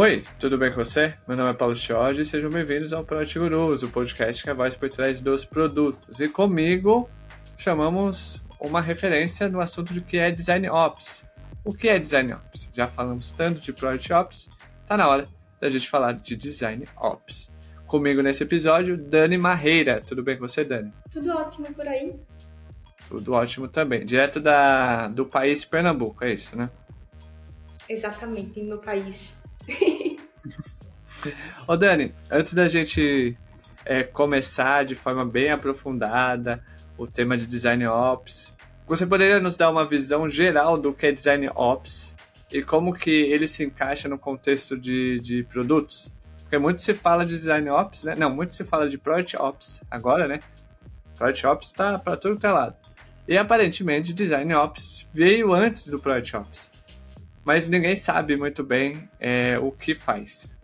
Oi, tudo bem com você? Meu nome é Paulo Jorge e sejam bem-vindos ao Product Gurus, o podcast que é a voz por trás dos produtos. E comigo chamamos uma referência no assunto do que é Design Ops. O que é Design Ops? Já falamos tanto de Product Ops, tá na hora da gente falar de Design Ops. Comigo nesse episódio, Dani Marreira. Tudo bem com você, Dani? Tudo ótimo por aí. Tudo ótimo também. Direto da, do país Pernambuco, é isso, né? Exatamente, em meu país. Ô Dani, antes da gente é, começar de forma bem aprofundada o tema de Design Ops, você poderia nos dar uma visão geral do que é Design Ops e como que ele se encaixa no contexto de, de produtos? Porque muito se fala de Design Ops, né? Não, muito se fala de Product Ops agora, né? Product Ops tá para tudo que é lado. E aparentemente Design Ops veio antes do Product Ops mas ninguém sabe muito bem é, o que faz.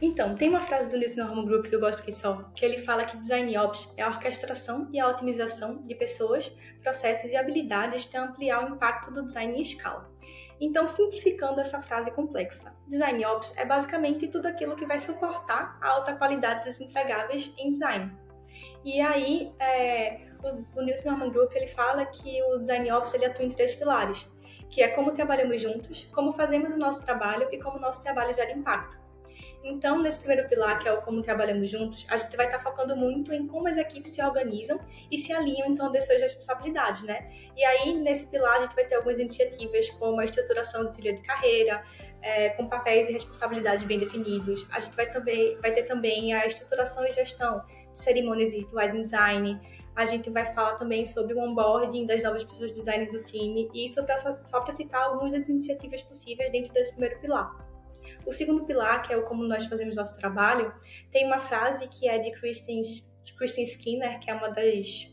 Então, tem uma frase do Nilson Norman Group que eu gosto que só, que ele fala que Design Ops é a orquestração e a otimização de pessoas, processos e habilidades para ampliar o impacto do design em escala. Então, simplificando essa frase complexa, Design Ops é basicamente tudo aquilo que vai suportar a alta qualidade dos entregáveis em design. E aí, é, o, o Nilson Norman Group ele fala que o Design Ops ele atua em três pilares que é como trabalhamos juntos, como fazemos o nosso trabalho e como o nosso trabalho gera impacto. Então, nesse primeiro pilar, que é o como trabalhamos juntos, a gente vai estar focando muito em como as equipes se organizam e se alinham em torno das suas responsabilidades, né? E aí, nesse pilar, a gente vai ter algumas iniciativas como a estruturação de trilha de carreira, é, com papéis e responsabilidades bem definidos. A gente vai, também, vai ter também a estruturação e gestão de cerimônias virtuais em design, a gente vai falar também sobre o onboarding das novas pessoas designer do time e isso só para citar algumas das iniciativas possíveis dentro desse primeiro pilar. O segundo pilar, que é o como nós fazemos nosso trabalho, tem uma frase que é de Kristen, de Kristen Skinner, que é uma das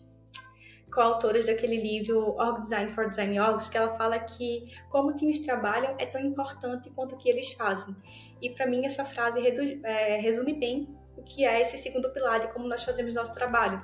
coautoras daquele livro Org Design for Design Orgs, que ela fala que como times trabalham é tão importante quanto o que eles fazem. E para mim essa frase é, resume bem o que é esse segundo pilar de como nós fazemos nosso trabalho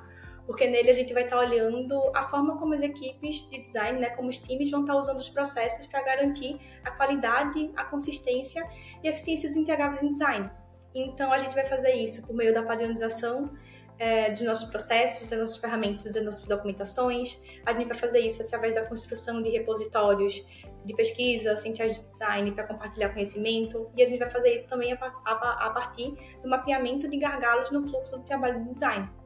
porque nele a gente vai estar olhando a forma como as equipes de design, né, como os times vão estar usando os processos para garantir a qualidade, a consistência e a eficiência dos entregáveis em design. Então a gente vai fazer isso por meio da padronização é, dos nossos processos, das nossas ferramentas, das nossas documentações. A gente vai fazer isso através da construção de repositórios de pesquisa, centrais de design para compartilhar conhecimento. E a gente vai fazer isso também a, a, a partir do mapeamento de gargalos no fluxo do trabalho de design.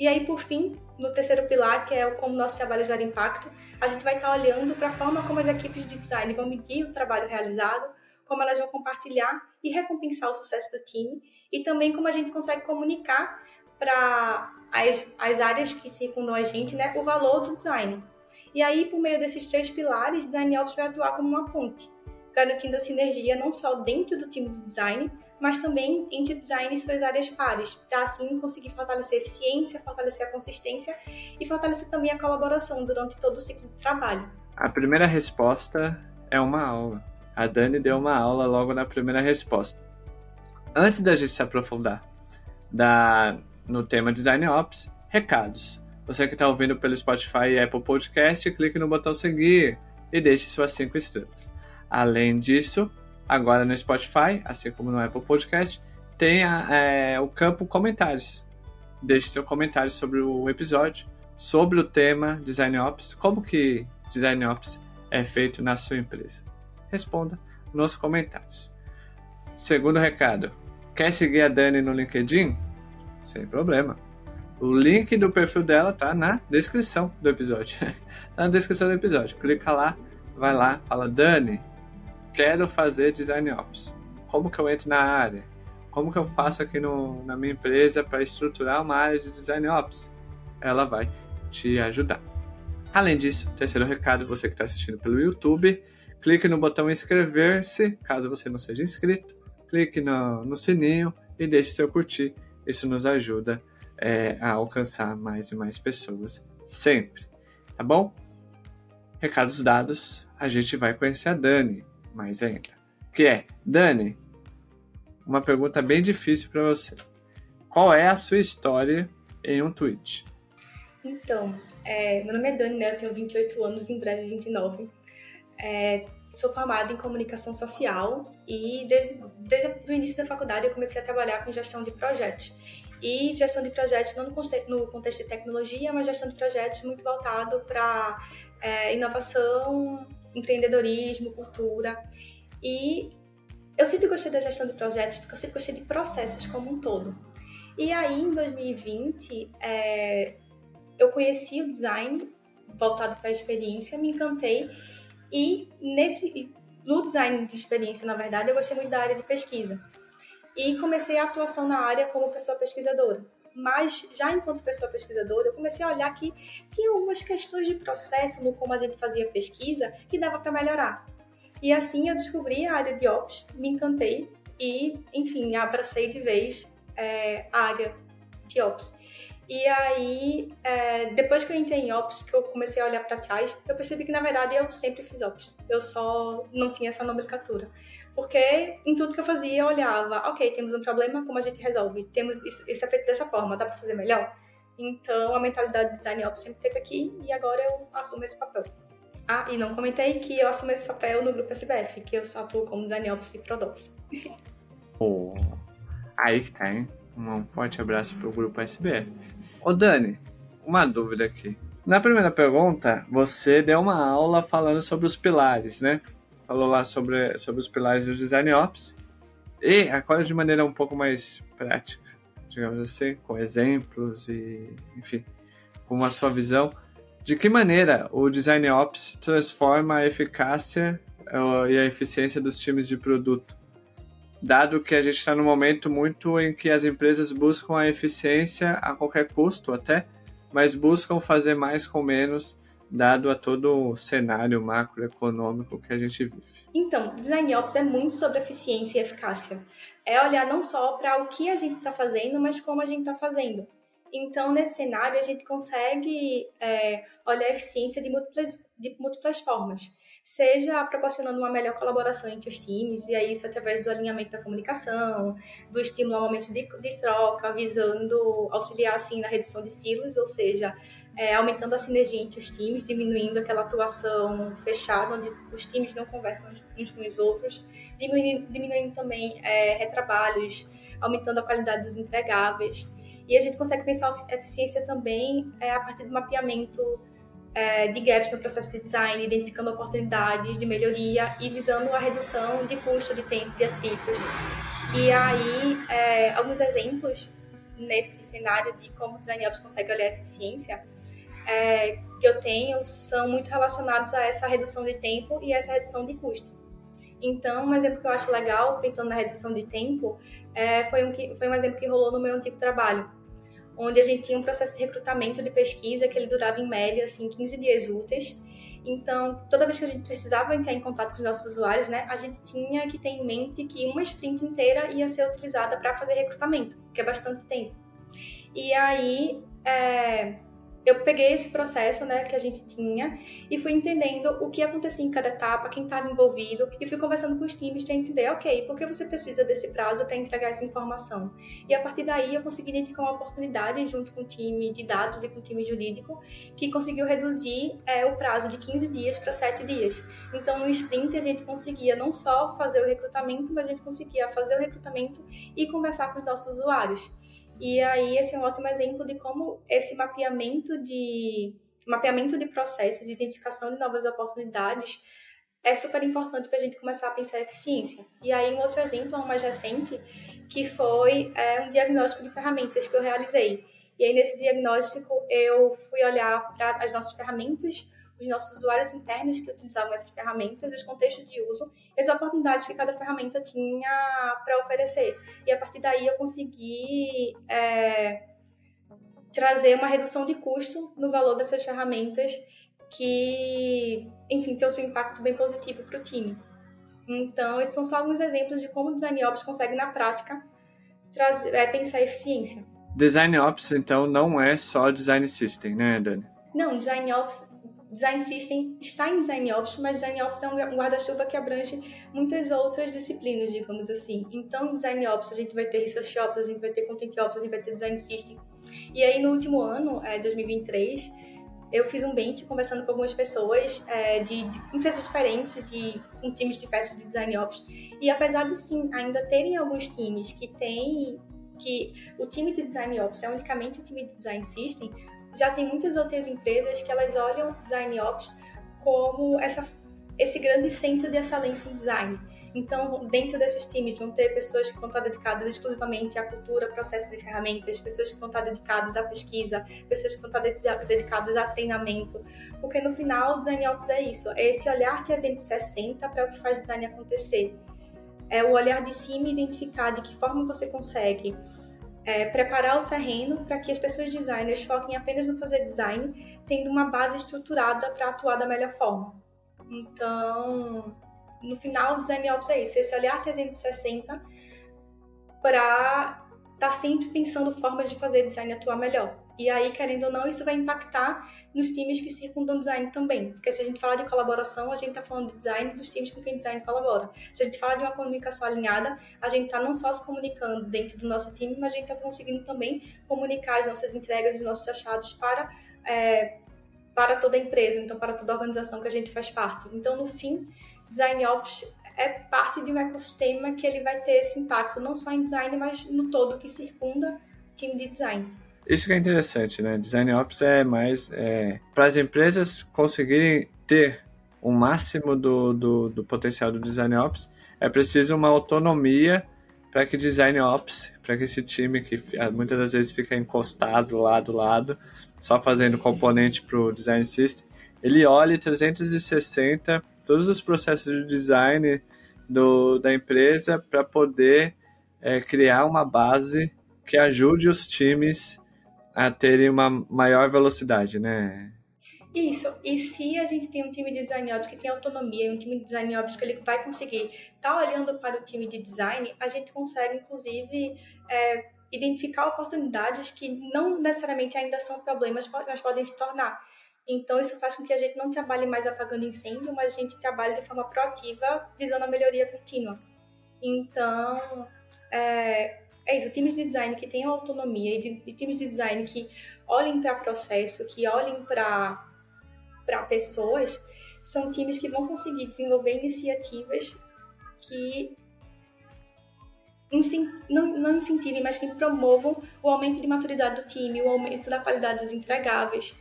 E aí, por fim, no terceiro pilar, que é o como nosso trabalho gera impacto, a gente vai estar olhando para a forma como as equipes de design vão medir o trabalho realizado, como elas vão compartilhar e recompensar o sucesso do time, e também como a gente consegue comunicar para as, as áreas que circundam a gente né, o valor do design. E aí, por meio desses três pilares, Design Ops vai atuar como uma ponte, garantindo a sinergia não só dentro do time de design, mas também entre design e suas áreas pares, para assim conseguir fortalecer a eficiência, fortalecer a consistência e fortalecer também a colaboração durante todo o ciclo de trabalho. A primeira resposta é uma aula. A Dani deu uma aula logo na primeira resposta. Antes da gente se aprofundar da, no tema Design Ops, recados. Você que está ouvindo pelo Spotify e Apple Podcast, clique no botão seguir e deixe suas 5 estrelas. Além disso, agora no Spotify, assim como no Apple Podcast, tem a, é, o campo comentários. Deixe seu comentário sobre o episódio, sobre o tema Design Ops, como que Design Ops é feito na sua empresa. Responda nos comentários. Segundo recado, quer seguir a Dani no LinkedIn? Sem problema. O link do perfil dela tá na descrição do episódio. tá na descrição do episódio. Clica lá, vai lá, fala Dani, quero fazer design ops. Como que eu entro na área? Como que eu faço aqui no, na minha empresa para estruturar uma área de design ops? Ela vai te ajudar. Além disso, terceiro recado, você que está assistindo pelo YouTube, clique no botão inscrever-se, caso você não seja inscrito, clique no, no sininho e deixe seu curtir. Isso nos ajuda é, a alcançar mais e mais pessoas sempre, tá bom? Recados dados, a gente vai conhecer a Dani mais ainda. Que é, Dani, uma pergunta bem difícil para você. Qual é a sua história em um tweet? Então, é, meu nome é Dani, né? Eu tenho 28 anos, em breve 29. É, sou formada em comunicação social e desde, desde o início da faculdade eu comecei a trabalhar com gestão de projetos. E gestão de projetos não no no contexto de tecnologia, mas gestão de projetos muito voltado para é, inovação, empreendedorismo, cultura. E eu sempre gostei da gestão de projetos porque eu sempre gostei de processos como um todo. E aí, em 2020, é, eu conheci o design voltado para a experiência, me encantei e nesse no design de experiência, na verdade, eu gostei muito da área de pesquisa. E comecei a atuação na área como pessoa pesquisadora. Mas já enquanto pessoa pesquisadora, eu comecei a olhar que tinha algumas questões de processo no como a gente fazia pesquisa que dava para melhorar. E assim eu descobri a área de Ops, me encantei e, enfim, abracei de vez é, a área de Ops. E aí, é, depois que eu entrei em Ops, que eu comecei a olhar para trás, eu percebi que na verdade eu sempre fiz Ops. Eu só não tinha essa nomenclatura. Porque em tudo que eu fazia, eu olhava, ok, temos um problema, como a gente resolve? Temos isso, isso é feito dessa forma, dá para fazer melhor? Então, a mentalidade de design ops sempre teve aqui e agora eu assumo esse papel. Ah, e não comentei que eu assumo esse papel no grupo SBF, que eu só atuo como design ops e produtos. oh, aí que tá, hein? Um forte abraço pro grupo SBF. Ô Dani, uma dúvida aqui. Na primeira pergunta, você deu uma aula falando sobre os pilares, né? Falou lá sobre, sobre os pilares do Design Ops. E agora de maneira um pouco mais prática, digamos assim, com exemplos e, enfim, com a sua visão. De que maneira o Design Ops transforma a eficácia eh, e a eficiência dos times de produto? dado que a gente está num momento muito em que as empresas buscam a eficiência a qualquer custo até, mas buscam fazer mais com menos, dado a todo o cenário macroeconômico que a gente vive. Então, Design Ops é muito sobre eficiência e eficácia. É olhar não só para o que a gente está fazendo, mas como a gente está fazendo. Então, nesse cenário, a gente consegue é, olhar a eficiência de múltiplas, de múltiplas formas seja proporcionando uma melhor colaboração entre os times, e aí isso através do alinhamento da comunicação, do estímulo ao momento de, de troca, visando auxiliar assim na redução de silos, ou seja, é, aumentando a sinergia entre os times, diminuindo aquela atuação fechada, onde os times não conversam uns com os outros, diminuindo, diminuindo também é, retrabalhos, aumentando a qualidade dos entregáveis. E a gente consegue pensar a eficiência também é, a partir do mapeamento é, de gaps no processo de design, identificando oportunidades de melhoria e visando a redução de custo, de tempo, de atritos. E aí, é, alguns exemplos nesse cenário de como o Design Ops consegue olhar a eficiência é, que eu tenho são muito relacionados a essa redução de tempo e essa redução de custo. Então, um exemplo que eu acho legal, pensando na redução de tempo, é, foi, um que, foi um exemplo que rolou no meu antigo trabalho onde a gente tinha um processo de recrutamento de pesquisa que ele durava em média assim 15 dias úteis. Então, toda vez que a gente precisava entrar em contato com os nossos usuários, né, a gente tinha que ter em mente que uma sprint inteira ia ser utilizada para fazer recrutamento, que é bastante tempo. E aí, é, eu peguei esse processo né, que a gente tinha e fui entendendo o que acontecia em cada etapa, quem estava envolvido, e fui conversando com os times para entender, ok, por que você precisa desse prazo para entregar essa informação? E a partir daí eu consegui identificar uma oportunidade junto com o time de dados e com o time jurídico que conseguiu reduzir é, o prazo de 15 dias para 7 dias. Então no sprint a gente conseguia não só fazer o recrutamento, mas a gente conseguia fazer o recrutamento e conversar com os nossos usuários. E aí esse é um ótimo exemplo de como esse mapeamento de mapeamento de processos, identificação de novas oportunidades é super importante para a gente começar a pensar eficiência. E aí um outro exemplo, um mais recente, que foi é, um diagnóstico de ferramentas que eu realizei. E aí nesse diagnóstico eu fui olhar para as nossas ferramentas os nossos usuários internos que utilizavam essas ferramentas, os contextos de uso e as oportunidades que cada ferramenta tinha para oferecer. E a partir daí eu consegui é, trazer uma redução de custo no valor dessas ferramentas que, enfim, trouxe um impacto bem positivo para o time. Então, esses são só alguns exemplos de como o Design Ops consegue, na prática, trazer, é, pensar eficiência. Design Ops, então, não é só Design System, né, Dani? Não, Design Ops Design System está em Design Ops, mas Design Ops é um guarda-chuva que abrange muitas outras disciplinas, digamos assim. Então, Design Ops, a gente vai ter Research Ops, a gente vai ter Content Ops, a gente vai ter Design System. E aí, no último ano, é, 2023, eu fiz um bench conversando com algumas pessoas é, de, de, empresas diferentes e com times diversos de design ops. E apesar de sim ainda terem alguns times que têm que o time de design ops é unicamente o time de design system, já tem muitas outras empresas que elas olham design ops como essa, esse grande centro de excelência em design. Então, dentro desses times vão ter pessoas que vão estar dedicadas exclusivamente à cultura, processos e ferramentas, pessoas que vão estar dedicadas à pesquisa, pessoas que vão estar dedicadas a treinamento, porque no final o Design Ops é isso, é esse olhar que a gente 60 para o que faz design acontecer. É o olhar de cima e identificar de que forma você consegue é, preparar o terreno para que as pessoas designers foquem apenas no fazer design, tendo uma base estruturada para atuar da melhor forma. Então, no final, o Design Ops é isso, esse olhar 360 para estar tá sempre pensando formas de fazer design atuar melhor. E aí, querendo ou não, isso vai impactar nos times que circundam design também. Porque se a gente fala de colaboração, a gente está falando de design dos times com quem design colabora. Se a gente fala de uma comunicação alinhada, a gente está não só se comunicando dentro do nosso time, mas a gente está conseguindo também comunicar as nossas entregas, os nossos achados para, é, para toda a empresa, então para toda a organização que a gente faz parte. Então, no fim, Design Ops é parte de um ecossistema que ele vai ter esse impacto não só em design, mas no todo que circunda time de design. Isso que é interessante, né? Design Ops é mais é, para as empresas conseguirem ter o máximo do, do, do potencial do Design Ops, é preciso uma autonomia para que Design Ops, para que esse time que muitas das vezes fica encostado lá do lado, só fazendo componente para o Design System, ele olhe 360 todos os processos de design do, da empresa para poder é, criar uma base que ajude os times a terem uma maior velocidade, né? Isso. E se a gente tem um time de design ops que tem autonomia, um time de design ops que ele vai conseguir estar tá olhando para o time de design, a gente consegue, inclusive, é, identificar oportunidades que não necessariamente ainda são problemas, mas podem se tornar. Então, isso faz com que a gente não trabalhe mais apagando incêndio, mas a gente trabalhe de forma proativa, visando a melhoria contínua. Então, é, é isso. Times de design que tenham autonomia e, de, e times de design que olhem para processo, que olhem para pessoas, são times que vão conseguir desenvolver iniciativas que não, não incentivem, mas que promovam o aumento de maturidade do time, o aumento da qualidade dos entregáveis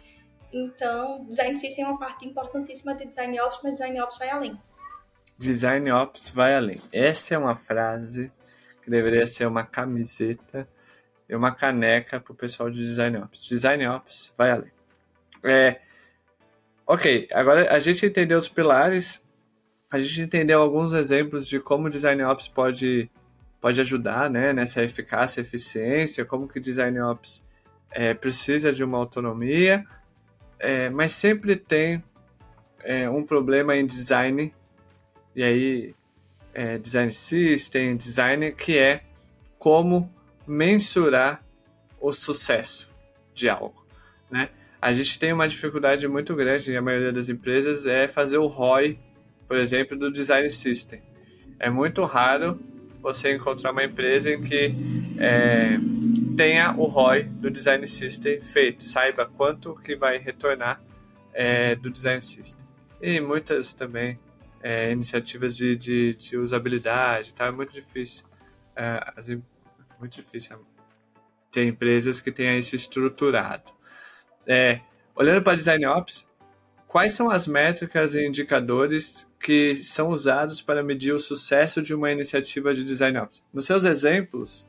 então, Design System é uma parte importantíssima de Design Ops, mas Design Ops vai além. Design Ops vai além. Essa é uma frase que deveria ser uma camiseta e uma caneca para o pessoal de Design Ops. Design Ops vai além. É, ok, agora a gente entendeu os pilares, a gente entendeu alguns exemplos de como o Design Ops pode, pode ajudar né, nessa eficácia, eficiência, como que Design Ops é, precisa de uma autonomia, é, mas sempre tem é, um problema em design, e aí é, design system, design, que é como mensurar o sucesso de algo. Né? A gente tem uma dificuldade muito grande, a maioria das empresas, é fazer o ROI, por exemplo, do design system. É muito raro você encontrar uma empresa em que é, tenha o ROI do Design System feito, saiba quanto que vai retornar é, do Design System. E muitas também é, iniciativas de, de, de, usabilidade, tá? É muito difícil. É, as, muito difícil ter empresas que tenham isso estruturado. É, olhando para Design Ops, quais são as métricas e indicadores que são usados para medir o sucesso de uma iniciativa de Design Ops? Nos seus exemplos,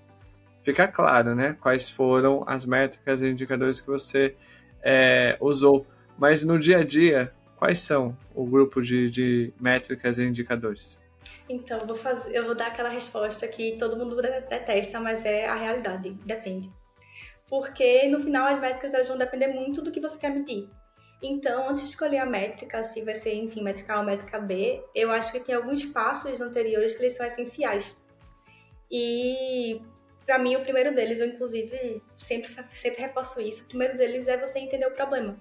fica claro, né? Quais foram as métricas e indicadores que você é, usou. Mas no dia a dia, quais são o grupo de, de métricas e indicadores? Então, vou, fazer, eu vou dar aquela resposta que todo mundo detesta, mas é a realidade, depende. Porque no final as métricas elas vão depender muito do que você quer medir. Então, antes de escolher a métrica, se vai ser, enfim, métrica A ou métrica B, eu acho que tem alguns passos anteriores que eles são essenciais. E para mim, o primeiro deles, eu inclusive sempre, sempre reforço isso, o primeiro deles é você entender o problema.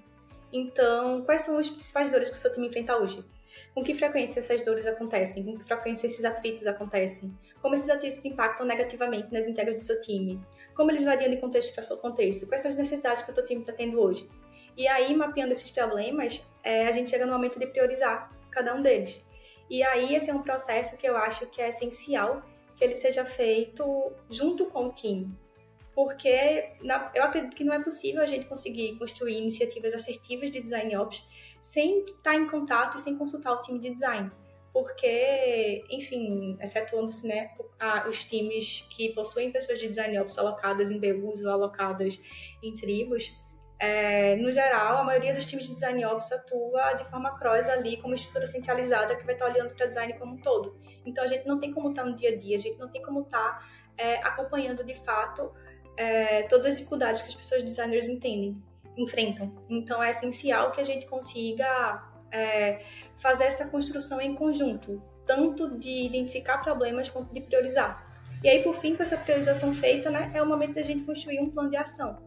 Então, quais são as principais dores que o seu time enfrenta hoje? Com que frequência essas dores acontecem? Com que frequência esses atritos acontecem? Como esses atritos impactam negativamente nas entregas do seu time? Como eles variam de contexto para seu contexto? Quais são as necessidades que o teu time está tendo hoje? E aí, mapeando esses problemas, é, a gente chega no momento de priorizar cada um deles. E aí, esse é um processo que eu acho que é essencial que ele seja feito junto com o time. Porque na, eu acredito que não é possível a gente conseguir construir iniciativas assertivas de design ops sem estar em contato e sem consultar o time de design porque, enfim, excetuando-se né, os times que possuem pessoas de design ops alocadas em BUs ou alocadas em tribos, é, no geral, a maioria dos times de design ops atua de forma cross ali, como estrutura centralizada que vai estar olhando para design como um todo. Então, a gente não tem como estar no dia a dia, a gente não tem como estar é, acompanhando de fato é, todas as dificuldades que as pessoas designers entendem, enfrentam. Então, é essencial que a gente consiga é, fazer essa construção em conjunto, tanto de identificar problemas quanto de priorizar. E aí, por fim, com essa priorização feita, né, é o momento da gente construir um plano de ação.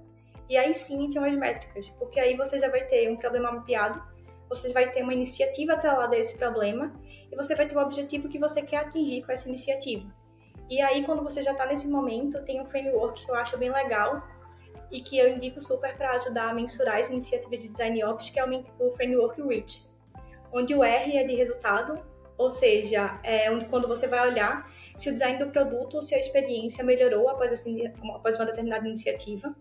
E aí sim tem as métricas, porque aí você já vai ter um problema mapeado, você vai ter uma iniciativa atrelada a esse problema e você vai ter o objetivo que você quer atingir com essa iniciativa. E aí, quando você já está nesse momento, tem um framework que eu acho bem legal e que eu indico super para ajudar a mensurar as iniciativas de design ops, que é o framework REACH onde o R é de resultado, ou seja, é onde quando você vai olhar se o design do produto ou se a experiência melhorou após, assim, após uma determinada iniciativa.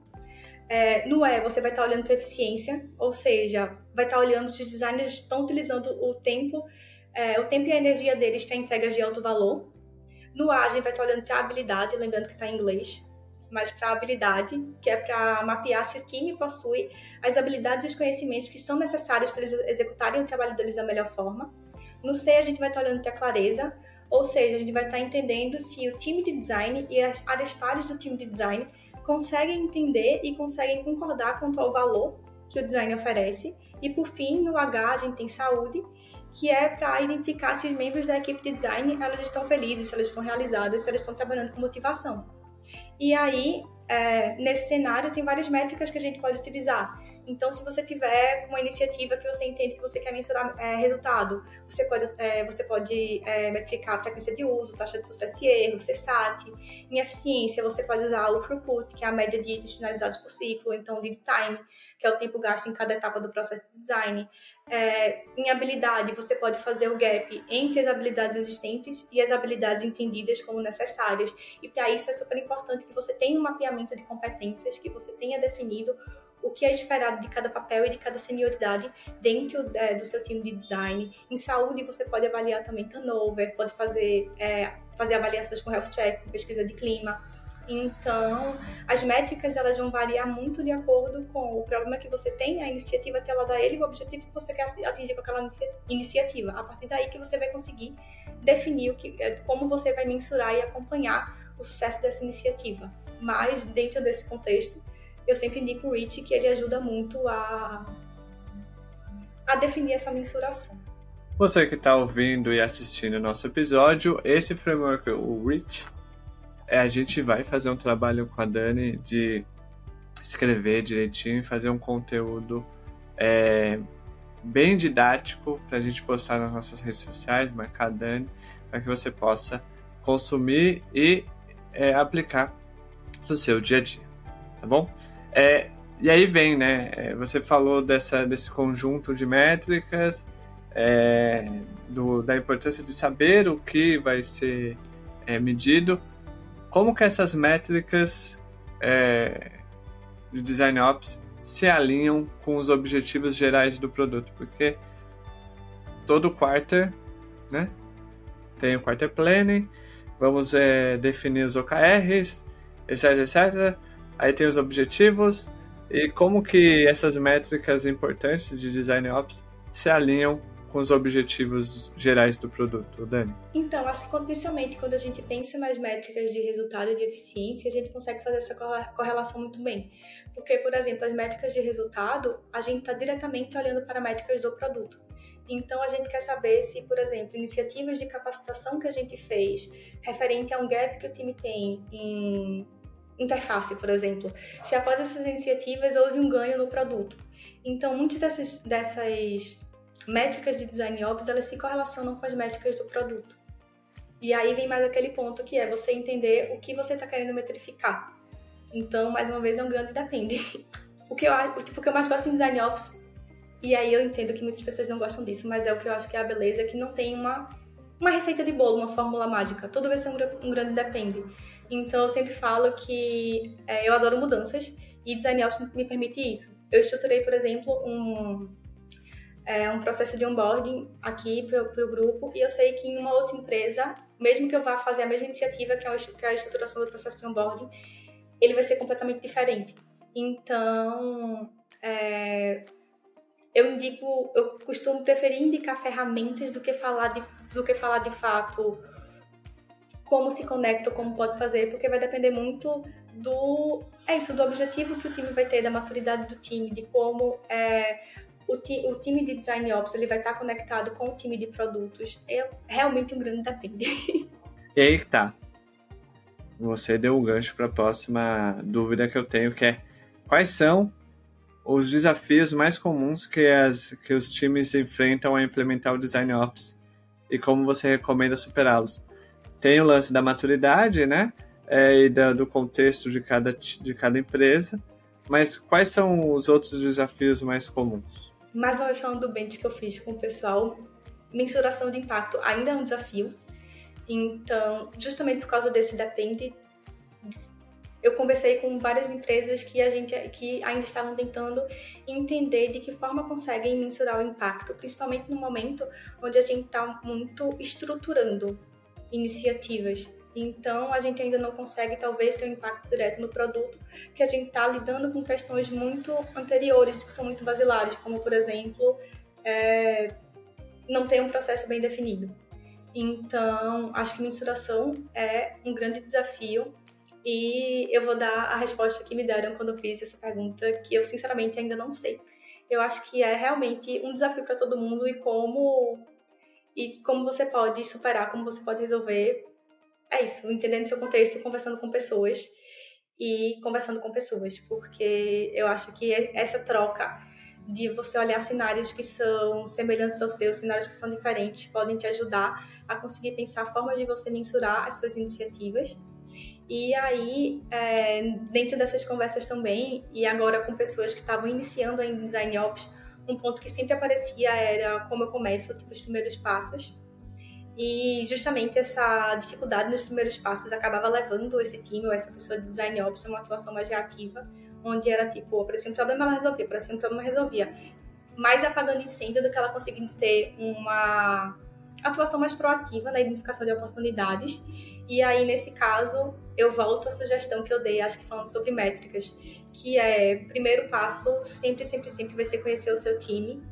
É, no E, você vai estar olhando para eficiência, ou seja, vai estar olhando se os designers estão utilizando o tempo, é, o tempo e a energia deles para entregas de alto valor. No A, a gente vai estar olhando para habilidade, lembrando que está em inglês mas para habilidade, que é para mapear se o time possui as habilidades e os conhecimentos que são necessários para eles executarem o trabalho deles da melhor forma. No C, a gente vai estar olhando para a clareza, ou seja, a gente vai estar entendendo se o time de design e as áreas pares do time de design conseguem entender e conseguem concordar quanto ao valor que o design oferece. E por fim, no H, a gente tem saúde, que é para identificar se os membros da equipe de design elas estão felizes, se elas estão realizadas, se elas estão trabalhando com motivação. E aí, é, nesse cenário, tem várias métricas que a gente pode utilizar. Então, se você tiver uma iniciativa que você entende que você quer mensurar é, resultado, você pode, é, você pode é, a frequência de uso, taxa de sucesso e erro, CSAT. Em eficiência, você pode usar o throughput, que é a média de itens finalizados por ciclo, então lead time, que é o tempo gasto em cada etapa do processo de design. É, em habilidade, você pode fazer o gap entre as habilidades existentes e as habilidades entendidas como necessárias. E para isso é super importante que você tenha um mapeamento de competências, que você tenha definido o que é esperado de cada papel e de cada senioridade dentro é, do seu time de design. Em saúde, você pode avaliar também turnover, pode fazer, é, fazer avaliações com health check, com pesquisa de clima. Então, as métricas elas vão variar muito de acordo com o problema que você tem, a iniciativa até ela dar ele o objetivo que você quer atingir com aquela iniciativa. A partir daí que você vai conseguir definir o que, é, como você vai mensurar e acompanhar o sucesso dessa iniciativa. Mas dentro desse contexto, eu sempre indico o REACH que ele ajuda muito a, a definir essa mensuração. Você que está ouvindo e assistindo o nosso episódio, esse framework, o REACH, é, a gente vai fazer um trabalho com a Dani de escrever direitinho e fazer um conteúdo é, bem didático para a gente postar nas nossas redes sociais, marcar a Dani, para que você possa consumir e é, aplicar no seu dia a dia, tá bom? É, e aí vem, né? É, você falou dessa, desse conjunto de métricas, é, do, da importância de saber o que vai ser é, medido, como que essas métricas é, de Design Ops se alinham com os objetivos gerais do produto, porque todo quarter, né, tem o quarter planning, vamos é, definir os OKRs, etc, etc, aí tem os objetivos, e como que essas métricas importantes de Design Ops se alinham com os objetivos gerais do produto, Dani? Então, acho que principalmente quando a gente pensa nas métricas de resultado e de eficiência, a gente consegue fazer essa correlação muito bem. Porque, por exemplo, as métricas de resultado, a gente está diretamente olhando para métricas do produto. Então, a gente quer saber se, por exemplo, iniciativas de capacitação que a gente fez, referente a um gap que o time tem em interface, por exemplo, se após essas iniciativas houve um ganho no produto. Então, muitas dessas, dessas métricas de design ops, elas se correlacionam com as métricas do produto. E aí vem mais aquele ponto que é você entender o que você está querendo metrificar. Então, mais uma vez, é um grande depende. o que eu o tipo que eu mais gosto em design ops e aí eu entendo que muitas pessoas não gostam disso, mas é o que eu acho que é a beleza, que não tem uma uma receita de bolo, uma fórmula mágica. Tudo vai ser um, um grande depende. Então eu sempre falo que é, eu adoro mudanças e design ops me permite isso. Eu estruturei, por exemplo, um é, um processo de onboarding aqui para o grupo e eu sei que em uma outra empresa, mesmo que eu vá fazer a mesma iniciativa que é a estruturação do processo de onboarding, ele vai ser completamente diferente. Então, é, eu indico, eu costumo preferir indicar ferramentas do que falar de, do que falar de fato como se conecta, como pode fazer, porque vai depender muito do é isso, do objetivo que o time vai ter, da maturidade do time, de como é, o, ti, o time de design ops ele vai estar conectado com o time de produtos. É realmente um grande depende. E aí que tá. Você deu o gancho para a próxima dúvida que eu tenho, que é quais são os desafios mais comuns que, as, que os times enfrentam ao implementar o Design Ops e como você recomenda superá-los. Tem o lance da maturidade, né? É, e da, do contexto de cada, de cada empresa, mas quais são os outros desafios mais comuns? Mais uma vez falando do bench que eu fiz com o pessoal, mensuração de impacto ainda é um desafio. Então, justamente por causa desse depende, eu conversei com várias empresas que a gente que ainda estavam tentando entender de que forma conseguem mensurar o impacto, principalmente no momento onde a gente está muito estruturando iniciativas. Então, a gente ainda não consegue, talvez, ter um impacto direto no produto, que a gente está lidando com questões muito anteriores, que são muito basilares, como, por exemplo, é, não ter um processo bem definido. Então, acho que mensuração é um grande desafio e eu vou dar a resposta que me deram quando eu fiz essa pergunta, que eu sinceramente ainda não sei. Eu acho que é realmente um desafio para todo mundo e como e como você pode superar, como você pode resolver. É isso, entendendo seu contexto, conversando com pessoas e conversando com pessoas, porque eu acho que essa troca de você olhar cenários que são semelhantes aos seus, cenários que são diferentes, podem te ajudar a conseguir pensar formas de você mensurar as suas iniciativas e aí, é, dentro dessas conversas também, e agora com pessoas que estavam iniciando em Design Ops, um ponto que sempre aparecia era como eu começo, tipo, os primeiros passos. E justamente essa dificuldade nos primeiros passos acabava levando esse time ou essa pessoa de Design Ops a uma atuação mais reativa, onde era tipo, aparecia um problema, ela resolvia, aparecia um problema, resolvia. Mais apagando incêndio do que ela conseguindo ter uma atuação mais proativa na identificação de oportunidades. E aí, nesse caso, eu volto à sugestão que eu dei, acho que falando sobre métricas, que é, primeiro passo, sempre, sempre, sempre vai ser conhecer o seu time.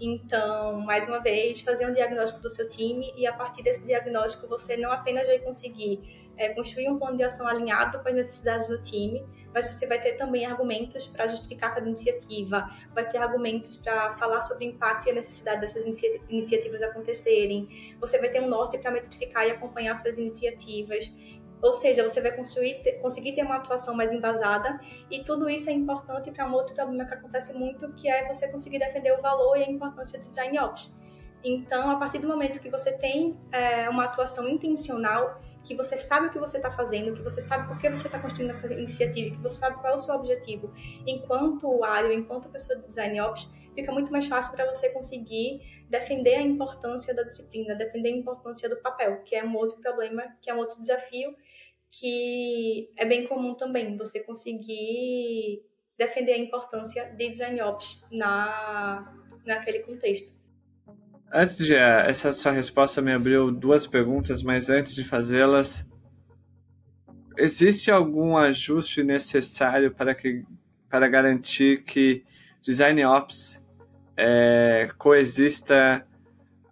Então, mais uma vez, fazer um diagnóstico do seu time e a partir desse diagnóstico você não apenas vai conseguir é, construir um plano de ação alinhado com as necessidades do time, mas você vai ter também argumentos para justificar cada iniciativa, vai ter argumentos para falar sobre o impacto e a necessidade dessas inicia iniciativas acontecerem, você vai ter um norte para metrificar e acompanhar suas iniciativas. Ou seja, você vai construir, conseguir ter uma atuação mais embasada e tudo isso é importante para um outro problema que acontece muito, que é você conseguir defender o valor e a importância de design ops. Então, a partir do momento que você tem é, uma atuação intencional, que você sabe o que você está fazendo, que você sabe por que você está construindo essa iniciativa, que você sabe qual é o seu objetivo, enquanto usuário, enquanto pessoa de design ops, fica muito mais fácil para você conseguir defender a importância da disciplina, defender a importância do papel, que é um outro problema, que é um outro desafio que é bem comum também, você conseguir defender a importância de design ops na, naquele contexto. Antes de eh, essa sua resposta me abriu duas perguntas, mas antes de fazê-las, existe algum ajuste necessário para que para garantir que design ops é, coexista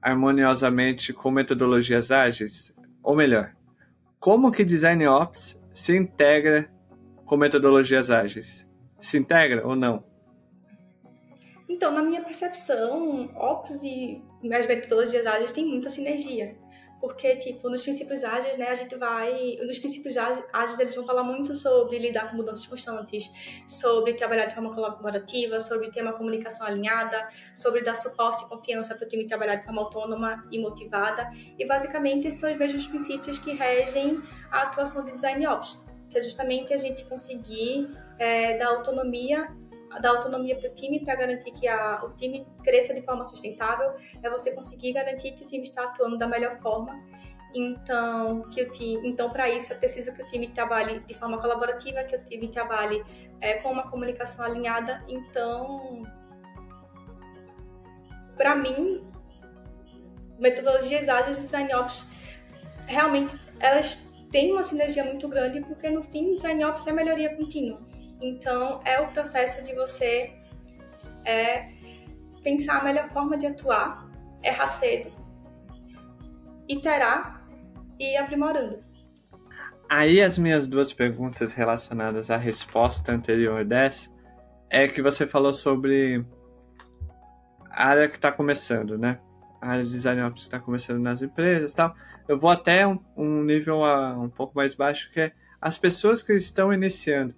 harmoniosamente com metodologias ágeis? Ou melhor, como que design ops se integra com metodologias ágeis? Se integra ou não? Então, na minha percepção, Ops e as metodologias ágeis têm muita sinergia. Porque, tipo, nos princípios ágeis, né, a gente vai... Nos princípios ágeis, eles vão falar muito sobre lidar com mudanças constantes, sobre trabalhar de forma colaborativa, sobre ter uma comunicação alinhada, sobre dar suporte e confiança para o time trabalhar de forma autônoma e motivada. E, basicamente, esses são os mesmos princípios que regem a atuação de Design Ops, que é justamente a gente conseguir é, dar autonomia dar autonomia para o time para garantir que a, o time cresça de forma sustentável, é você conseguir garantir que o time está atuando da melhor forma. Então, que o time, então para isso é preciso que o time trabalhe de forma colaborativa, que o time trabalhe é, com uma comunicação alinhada. Então, para mim, metodologias ágeis e design ops realmente elas têm uma sinergia muito grande porque no fim design ops é melhoria contínua. Então, é o processo de você é, pensar a melhor forma de atuar, errar cedo, iterar e ir aprimorando. Aí as minhas duas perguntas relacionadas à resposta anterior dessa é que você falou sobre a área que está começando, né? A área de design ops está começando nas empresas tal. Eu vou até um, um nível uh, um pouco mais baixo, que é as pessoas que estão iniciando.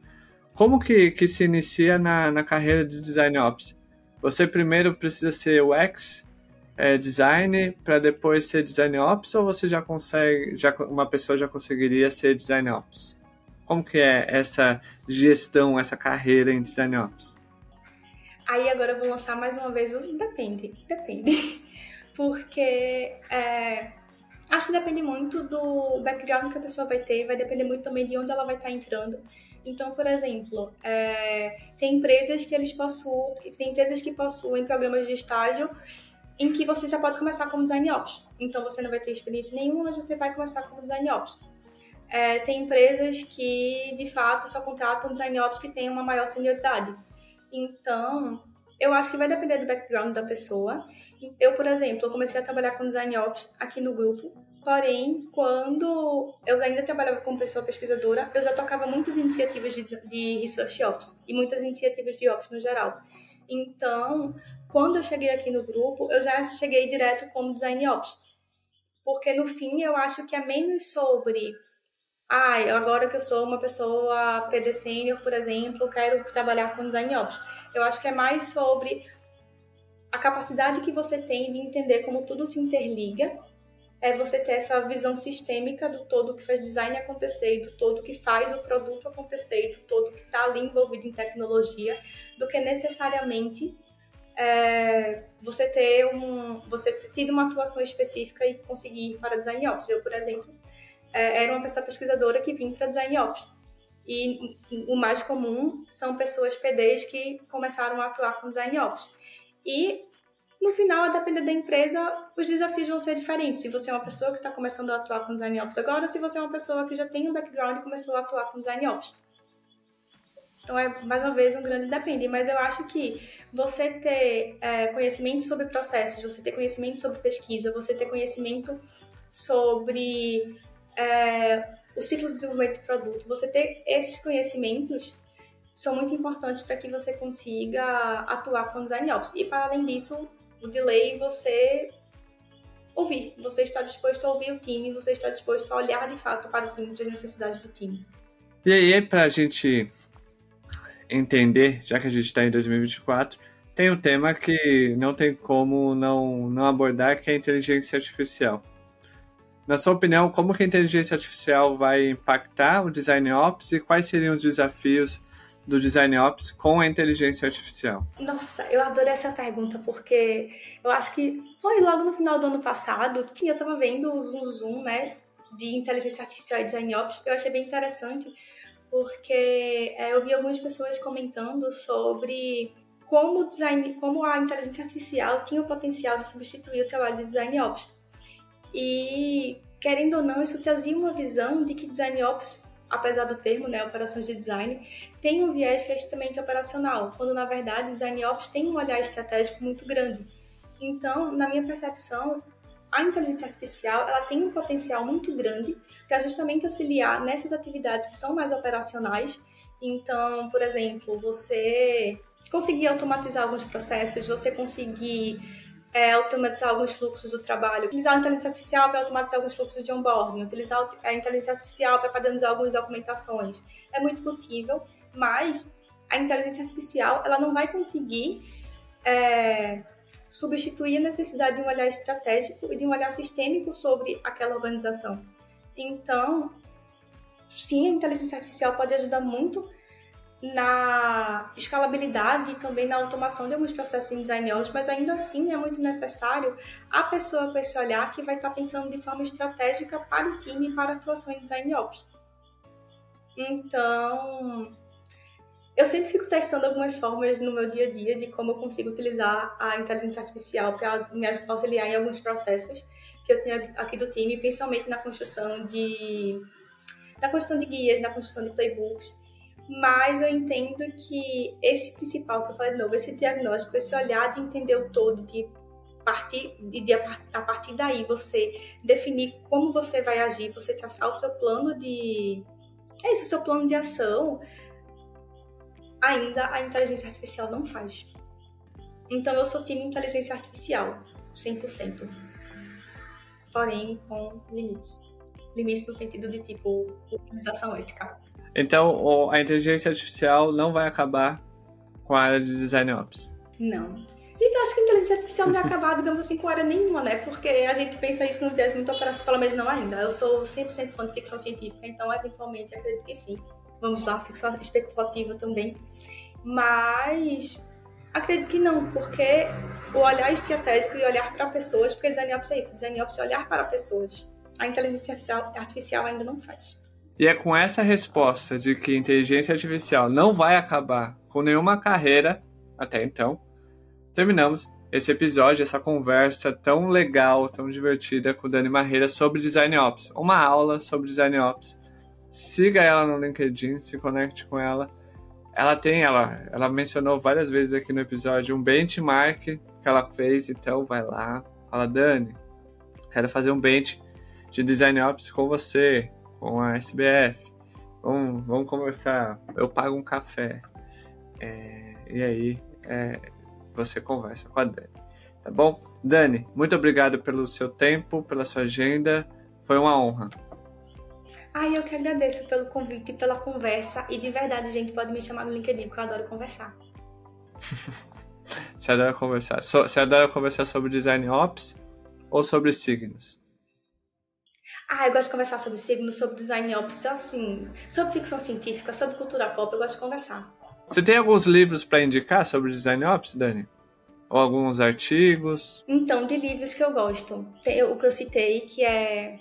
Como que, que se inicia na, na carreira de design ops? Você primeiro precisa ser UX é, design para depois ser design ops ou você já consegue, já uma pessoa já conseguiria ser design ops? Como que é essa gestão, essa carreira em design ops? Aí agora eu vou lançar mais uma vez o depende, depende, porque é, acho que depende muito do background que a pessoa vai ter, vai depender muito também de onde ela vai estar entrando. Então, por exemplo, é, tem empresas que eles possuem, tem empresas que possuem programas de estágio em que você já pode começar como design ops. Então, você não vai ter experiência nenhuma, mas você vai começar como design ops. É, tem empresas que, de fato, só contratam design ops que têm uma maior senioridade. Então, eu acho que vai depender do background da pessoa. Eu, por exemplo, comecei a trabalhar com design ops aqui no grupo Porém, quando eu ainda trabalhava como pessoa pesquisadora, eu já tocava muitas iniciativas de, de Research Ops e muitas iniciativas de Ops no geral. Então, quando eu cheguei aqui no grupo, eu já cheguei direto como Design Ops. Porque no fim eu acho que é menos sobre ah, agora que eu sou uma pessoa PD Senior, por exemplo, quero trabalhar com Design Ops. Eu acho que é mais sobre a capacidade que você tem de entender como tudo se interliga é você ter essa visão sistêmica do todo que faz design acontecer, do todo que faz o produto acontecer, do todo que está ali envolvido em tecnologia, do que necessariamente é, você ter um, você ter tido uma atuação específica e conseguir ir para design ops. Eu, por exemplo, é, era uma pessoa pesquisadora que vim para design ops. E o mais comum são pessoas PDs que começaram a atuar com design ops. E no final, a depender da empresa, os desafios vão ser diferentes. Se você é uma pessoa que está começando a atuar com design ops agora, se você é uma pessoa que já tem um background e começou a atuar com design ops. Então é mais uma vez um grande depende, mas eu acho que você ter é, conhecimento sobre processos, você ter conhecimento sobre pesquisa, você ter conhecimento sobre é, o ciclo de desenvolvimento do produto, você ter esses conhecimentos são muito importantes para que você consiga atuar com design ops. E para além disso, o delay você ouvir. Você está disposto a ouvir o time, você está disposto a olhar de fato para o time, para as necessidades do time. E aí, para a gente entender, já que a gente está em 2024, tem um tema que não tem como não, não abordar, que é a inteligência artificial. Na sua opinião, como que a inteligência artificial vai impactar o design ops e quais seriam os desafios do Design Ops com a inteligência artificial? Nossa, eu adorei essa pergunta porque eu acho que foi logo no final do ano passado que eu estava vendo o Zoom Zoom, né, de inteligência artificial e Design Ops. Eu achei bem interessante porque é, eu vi algumas pessoas comentando sobre como, design, como a inteligência artificial tinha o potencial de substituir o trabalho de Design Ops. E, querendo ou não, isso trazia uma visão de que Design Ops apesar do termo, né, operações de design, tem um viés que é estritamente operacional, quando na verdade design ops tem um olhar estratégico muito grande. Então, na minha percepção, a inteligência artificial ela tem um potencial muito grande para justamente auxiliar nessas atividades que são mais operacionais. Então, por exemplo, você conseguir automatizar alguns processos, você conseguir é, automatizar alguns fluxos do trabalho, utilizar a inteligência artificial para automatizar alguns fluxos de onboarding, utilizar a inteligência artificial para padronizar algumas documentações. É muito possível, mas a inteligência artificial ela não vai conseguir é, substituir a necessidade de um olhar estratégico e de um olhar sistêmico sobre aquela organização. Então, sim, a inteligência artificial pode ajudar muito na escalabilidade e também na automação de alguns processos em design ops, mas ainda assim é muito necessário a pessoa com esse olhar que vai estar pensando de forma estratégica para o time e para a atuação em design ops. Então, eu sempre fico testando algumas formas no meu dia a dia de como eu consigo utilizar a inteligência artificial para me auxiliar em alguns processos que eu tenho aqui do time, principalmente na construção de na construção de guias, na construção de playbooks mas eu entendo que esse principal que eu falei de novo, esse diagnóstico, esse olhar de entender o todo, de partir de, de a partir daí você definir como você vai agir, você traçar o seu plano de é isso, o seu plano de ação, ainda a inteligência artificial não faz. Então eu sou time inteligência artificial, 100%. Porém com limites. Limites no sentido de tipo utilização ética. Então, a inteligência artificial não vai acabar com a área de design ops. Não. Gente, eu acho que a inteligência artificial não vai acabar, digamos assim, com área nenhuma, né? Porque a gente pensa isso no viés muito operacional, pelo menos não ainda. Eu sou 100% fã de ficção científica, então, eventualmente, acredito que sim. Vamos lá, ficção especulativa também. Mas acredito que não, porque o olhar estratégico e olhar para pessoas, porque design ops é isso, design ops é olhar para pessoas. A inteligência artificial, artificial ainda não faz. E é com essa resposta de que inteligência artificial não vai acabar com nenhuma carreira até então, terminamos esse episódio, essa conversa tão legal, tão divertida com Dani Marreira sobre Design Ops. Uma aula sobre Design Ops. Siga ela no LinkedIn, se conecte com ela. Ela tem, ela, ela mencionou várias vezes aqui no episódio um benchmark que ela fez, então vai lá. Fala, Dani, quero fazer um bench de Design Ops com você com a SBF. Vamos, vamos conversar. Eu pago um café. É, e aí é, você conversa com a Dani. Tá bom? Dani, muito obrigado pelo seu tempo, pela sua agenda. Foi uma honra. Ai, eu que agradeço pelo convite e pela conversa. E de verdade, gente, pode me chamar no LinkedIn, porque eu adoro conversar. você adora conversar? Você adora conversar sobre design ops ou sobre signos? Ah, eu gosto de conversar sobre signos, sobre design ops, assim, sobre ficção científica, sobre cultura pop, eu gosto de conversar. Você tem alguns livros para indicar sobre design ops, Dani? Ou alguns artigos? Então, de livros que eu gosto. Tem o que eu citei, que é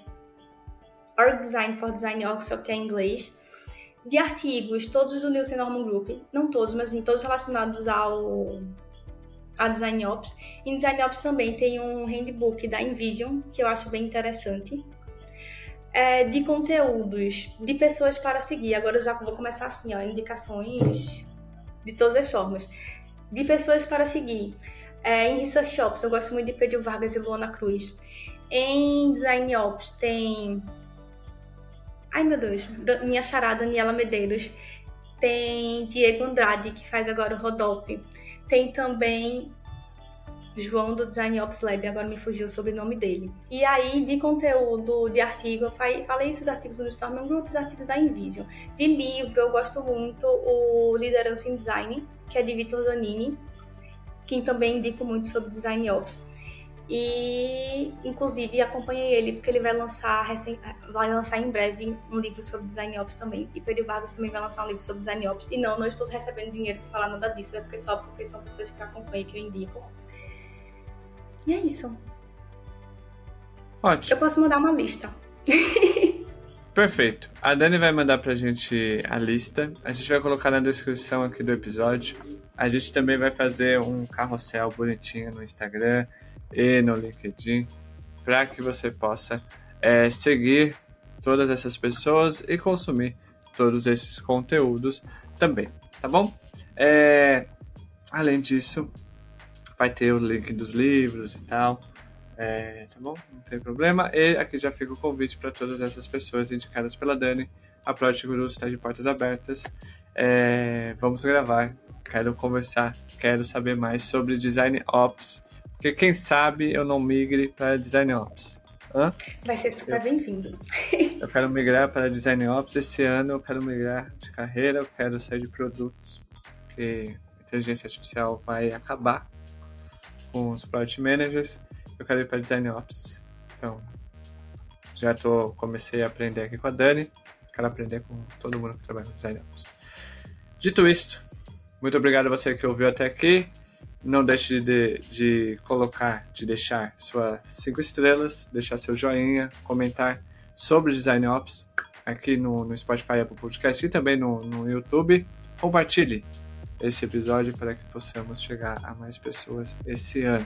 Org Design for Design Oxford, que é em inglês. De artigos, todos do Nielsen Norman Group, não todos, mas em todos relacionados ao a Design Ops. Em Design Ops também tem um handbook da Envision, que eu acho bem interessante é, de conteúdos de pessoas para seguir. Agora eu já vou começar assim, ó, indicações de todas as formas. De pessoas para seguir. É, em Research Ops, eu gosto muito de Pedro Vargas e Luana Cruz. Em Design Ops tem. Ai meu Deus, minha charada Daniela Medeiros. Tem Diego Andrade, que faz agora o Rodop. Tem também João do Design Ops Lab, agora me fugiu o sobrenome dele. E aí, de conteúdo, de artigo, eu falei esses artigos do Storm Group, os artigos da Envision. De livro, eu gosto muito o Liderança em Design, que é de Vitor Zanini, que também indico muito sobre Design Ops. E, inclusive, acompanhei ele porque ele vai lançar, vai lançar em breve um livro sobre Design Ops também. E Pedro Vargas também vai lançar um livro sobre Design Ops. E não, não estou recebendo dinheiro para falar nada disso, é porque só porque são pessoas que acompanham que eu indico. E é isso. Ótimo. Eu posso mandar uma lista. Perfeito. A Dani vai mandar pra gente a lista. A gente vai colocar na descrição aqui do episódio. A gente também vai fazer um carrossel bonitinho no Instagram e no LinkedIn para que você possa é, seguir todas essas pessoas e consumir todos esses conteúdos também, tá bom? É, além disso, vai ter o link dos livros e tal. É, tá bom? Não tem problema. E aqui já fica o convite para todas essas pessoas indicadas pela Dani. A Project Guru está de portas abertas. É, vamos gravar. Quero conversar, quero saber mais sobre Design Ops. Porque quem sabe eu não migre para Design Ops. Hã? Vai ser super bem-vindo. Eu quero migrar para Design Ops esse ano. Eu quero migrar de carreira, eu quero sair de produtos. Porque a inteligência artificial vai acabar com os Product Managers, eu quero ir para Design Ops. Então, já tô, comecei a aprender aqui com a Dani, quero aprender com todo mundo que trabalha com Design Ops. Dito isto, muito obrigado a você que ouviu até aqui. Não deixe de, de colocar, de deixar suas cinco estrelas, deixar seu joinha, comentar sobre Design Ops aqui no, no Spotify, Apple Podcast e também no, no YouTube. Compartilhe esse episódio para que possamos chegar a mais pessoas esse ano.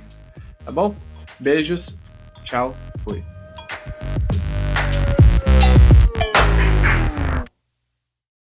Tá bom? Beijos, tchau, fui.